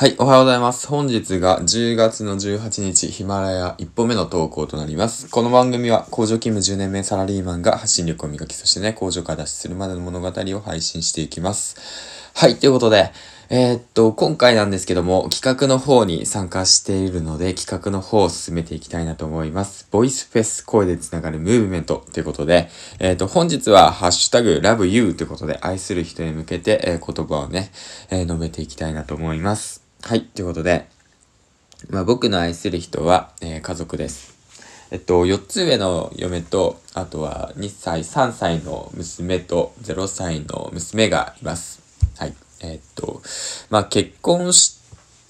はい、おはようございます。本日が10月の18日、ヒマラヤ1本目の投稿となります。この番組は工場勤務10年目サラリーマンが発信力を磨き、そしてね、工場から脱出するまでの物語を配信していきます。はい、ということで、えー、っと、今回なんですけども、企画の方に参加しているので、企画の方を進めていきたいなと思います。ボイスフェス声でつながるムーブメントということで、えー、っと、本日はハッシュタグ LoveYou ということで、愛する人へ向けて、えー、言葉をね、え述べていきたいなと思います。はい、ということで、まあ、僕の愛する人は、えー、家族です。えっと、4つ上の嫁と、あとは2歳、3歳の娘と0歳の娘がいます。はい。えっと、まあ、結婚し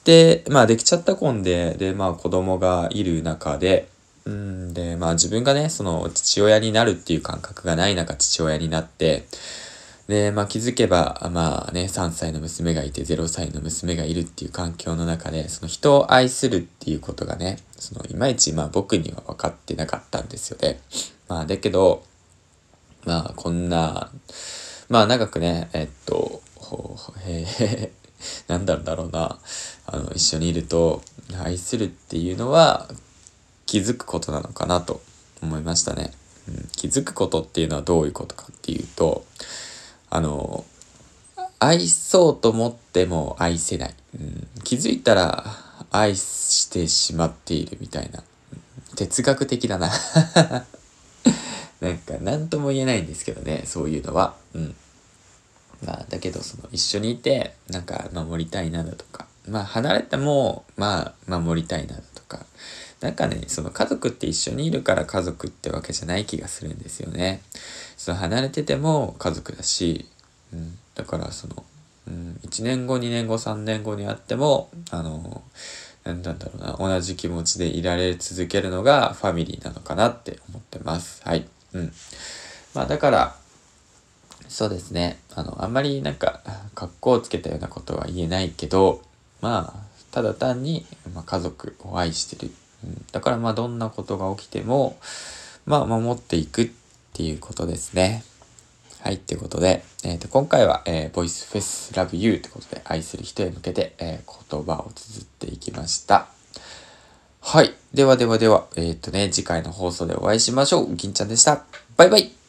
て、まあ、できちゃった婚で、で、まあ、子供がいる中で、うんで、まあ、自分がね、その、父親になるっていう感覚がない中、父親になって、で、まあ気づけば、まあね、3歳の娘がいて0歳の娘がいるっていう環境の中で、その人を愛するっていうことがね、そのいまいちまあ僕には分かってなかったんですよね。まあだけど、まあこんな、まあ長くね、えっと、へえ、なんだろうな、あの、一緒にいると、愛するっていうのは気づくことなのかなと思いましたね。うん、気づくことっていうのはどういうことかっていうと、あの、愛そうと思っても愛せない。うん、気づいたら愛してしまっているみたいな。哲学的だな なんか何とも言えないんですけどね、そういうのは。うん。まあ、だけどその一緒にいて、なんか守りたいなだとか、まあ離れても、まあ守りたいなだとか、なんかね、その家族って一緒にいるから家族ってわけじゃない気がするんですよね。その離れてても家族だし、うん、だからその、うん、1年後、2年後、3年後にあっても、あの、なんだろうな、同じ気持ちでいられ続けるのがファミリーなのかなって思ってます。はい。うん。まあだから、そうですね。あの、あんまりなんか、格好をつけたようなことは言えないけど、まあ、ただ単に、まあ、家族を愛してるだからまあどんなことが起きても、まあ守っていくっていうことですね。はい、ということで、えー、と今回は、えー、ボイスフェスラブユーってことで愛する人へ向けて、えー、言葉を綴っていきました。はい。ではではでは、えっ、ー、とね、次回の放送でお会いしましょう。銀ちゃんでした。バイバイ